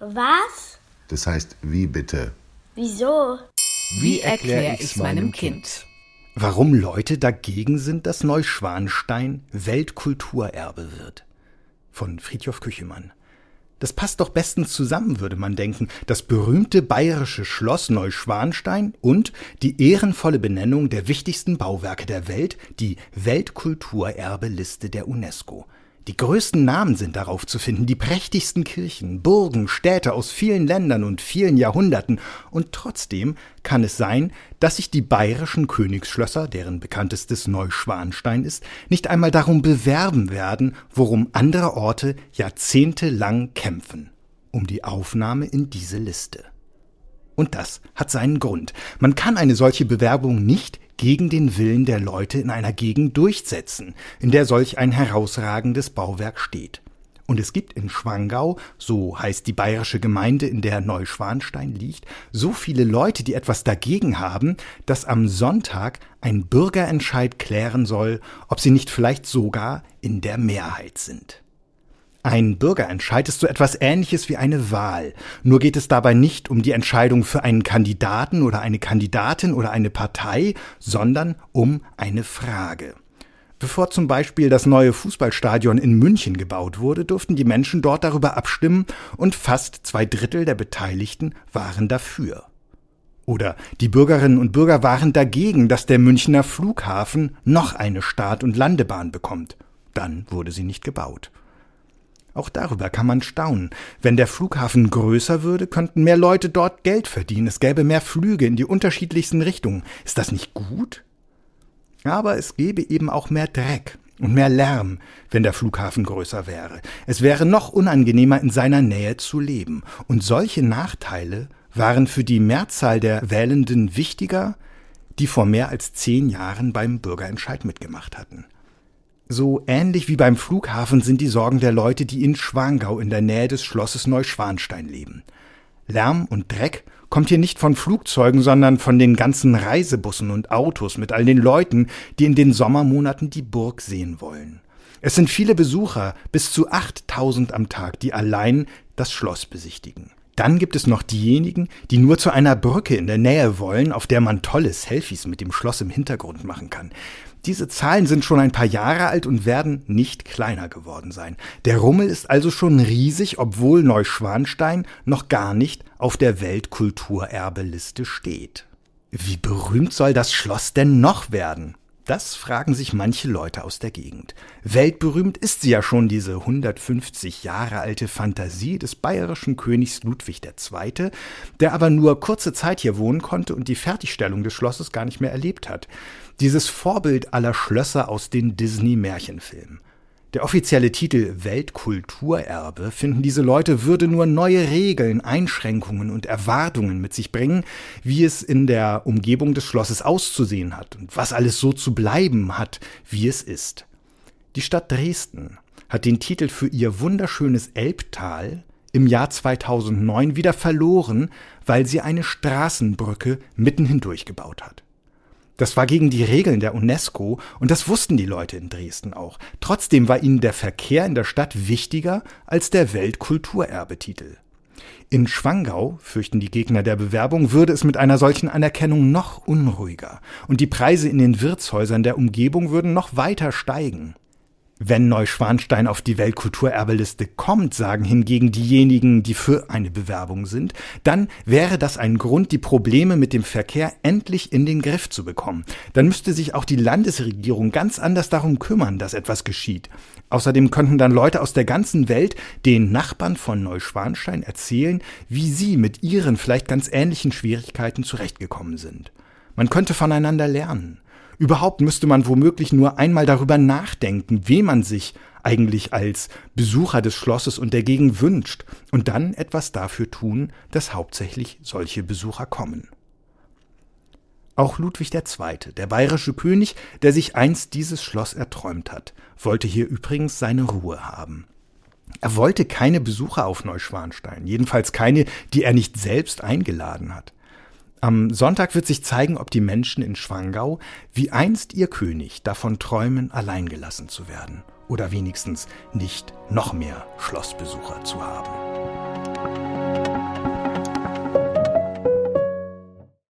Was? Das heißt, wie bitte? Wieso? Wie erkläre ich's meinem Kind? Warum Leute dagegen sind, dass Neuschwanstein Weltkulturerbe wird. Von Friedhof Küchemann. Das passt doch bestens zusammen, würde man denken. Das berühmte bayerische Schloss Neuschwanstein und die ehrenvolle Benennung der wichtigsten Bauwerke der Welt, die Weltkulturerbeliste der UNESCO. Die größten Namen sind darauf zu finden, die prächtigsten Kirchen, Burgen, Städte aus vielen Ländern und vielen Jahrhunderten, und trotzdem kann es sein, dass sich die bayerischen Königsschlösser, deren bekanntestes Neuschwanstein ist, nicht einmal darum bewerben werden, worum andere Orte jahrzehntelang kämpfen, um die Aufnahme in diese Liste. Und das hat seinen Grund. Man kann eine solche Bewerbung nicht gegen den Willen der Leute in einer Gegend durchsetzen, in der solch ein herausragendes Bauwerk steht. Und es gibt in Schwangau, so heißt die bayerische Gemeinde, in der Neuschwanstein liegt, so viele Leute, die etwas dagegen haben, dass am Sonntag ein Bürgerentscheid klären soll, ob sie nicht vielleicht sogar in der Mehrheit sind. Ein Bürgerentscheid ist so etwas Ähnliches wie eine Wahl. Nur geht es dabei nicht um die Entscheidung für einen Kandidaten oder eine Kandidatin oder eine Partei, sondern um eine Frage. Bevor zum Beispiel das neue Fußballstadion in München gebaut wurde, durften die Menschen dort darüber abstimmen und fast zwei Drittel der Beteiligten waren dafür. Oder die Bürgerinnen und Bürger waren dagegen, dass der Münchner Flughafen noch eine Start- und Landebahn bekommt. Dann wurde sie nicht gebaut. Auch darüber kann man staunen. Wenn der Flughafen größer würde, könnten mehr Leute dort Geld verdienen. Es gäbe mehr Flüge in die unterschiedlichsten Richtungen. Ist das nicht gut? Aber es gäbe eben auch mehr Dreck und mehr Lärm, wenn der Flughafen größer wäre. Es wäre noch unangenehmer, in seiner Nähe zu leben. Und solche Nachteile waren für die Mehrzahl der Wählenden wichtiger, die vor mehr als zehn Jahren beim Bürgerentscheid mitgemacht hatten. So ähnlich wie beim Flughafen sind die Sorgen der Leute, die in Schwangau in der Nähe des Schlosses Neuschwanstein leben. Lärm und Dreck kommt hier nicht von Flugzeugen, sondern von den ganzen Reisebussen und Autos mit all den Leuten, die in den Sommermonaten die Burg sehen wollen. Es sind viele Besucher, bis zu 8000 am Tag, die allein das Schloss besichtigen. Dann gibt es noch diejenigen, die nur zu einer Brücke in der Nähe wollen, auf der man tolle Selfies mit dem Schloss im Hintergrund machen kann. Diese Zahlen sind schon ein paar Jahre alt und werden nicht kleiner geworden sein. Der Rummel ist also schon riesig, obwohl Neuschwanstein noch gar nicht auf der Weltkulturerbeliste steht. Wie berühmt soll das Schloss denn noch werden? Das fragen sich manche Leute aus der Gegend. Weltberühmt ist sie ja schon, diese 150 Jahre alte Fantasie des bayerischen Königs Ludwig II., der aber nur kurze Zeit hier wohnen konnte und die Fertigstellung des Schlosses gar nicht mehr erlebt hat. Dieses Vorbild aller Schlösser aus den Disney-Märchenfilmen. Der offizielle Titel Weltkulturerbe finden diese Leute würde nur neue Regeln, Einschränkungen und Erwartungen mit sich bringen, wie es in der Umgebung des Schlosses auszusehen hat und was alles so zu bleiben hat, wie es ist. Die Stadt Dresden hat den Titel für ihr wunderschönes Elbtal im Jahr 2009 wieder verloren, weil sie eine Straßenbrücke mitten hindurch gebaut hat. Das war gegen die Regeln der UNESCO und das wussten die Leute in Dresden auch. Trotzdem war ihnen der Verkehr in der Stadt wichtiger als der Weltkulturerbetitel. In Schwangau, fürchten die Gegner der Bewerbung, würde es mit einer solchen Anerkennung noch unruhiger und die Preise in den Wirtshäusern der Umgebung würden noch weiter steigen. Wenn Neuschwanstein auf die Weltkulturerbeliste kommt, sagen hingegen diejenigen, die für eine Bewerbung sind, dann wäre das ein Grund, die Probleme mit dem Verkehr endlich in den Griff zu bekommen. Dann müsste sich auch die Landesregierung ganz anders darum kümmern, dass etwas geschieht. Außerdem könnten dann Leute aus der ganzen Welt den Nachbarn von Neuschwanstein erzählen, wie sie mit ihren vielleicht ganz ähnlichen Schwierigkeiten zurechtgekommen sind. Man könnte voneinander lernen. Überhaupt müsste man womöglich nur einmal darüber nachdenken, wem man sich eigentlich als Besucher des Schlosses und der Gegend wünscht, und dann etwas dafür tun, dass hauptsächlich solche Besucher kommen. Auch Ludwig II., der bayerische König, der sich einst dieses Schloss erträumt hat, wollte hier übrigens seine Ruhe haben. Er wollte keine Besucher auf Neuschwanstein, jedenfalls keine, die er nicht selbst eingeladen hat. Am Sonntag wird sich zeigen, ob die Menschen in Schwangau, wie einst ihr König, davon träumen, allein gelassen zu werden oder wenigstens nicht noch mehr Schlossbesucher zu haben.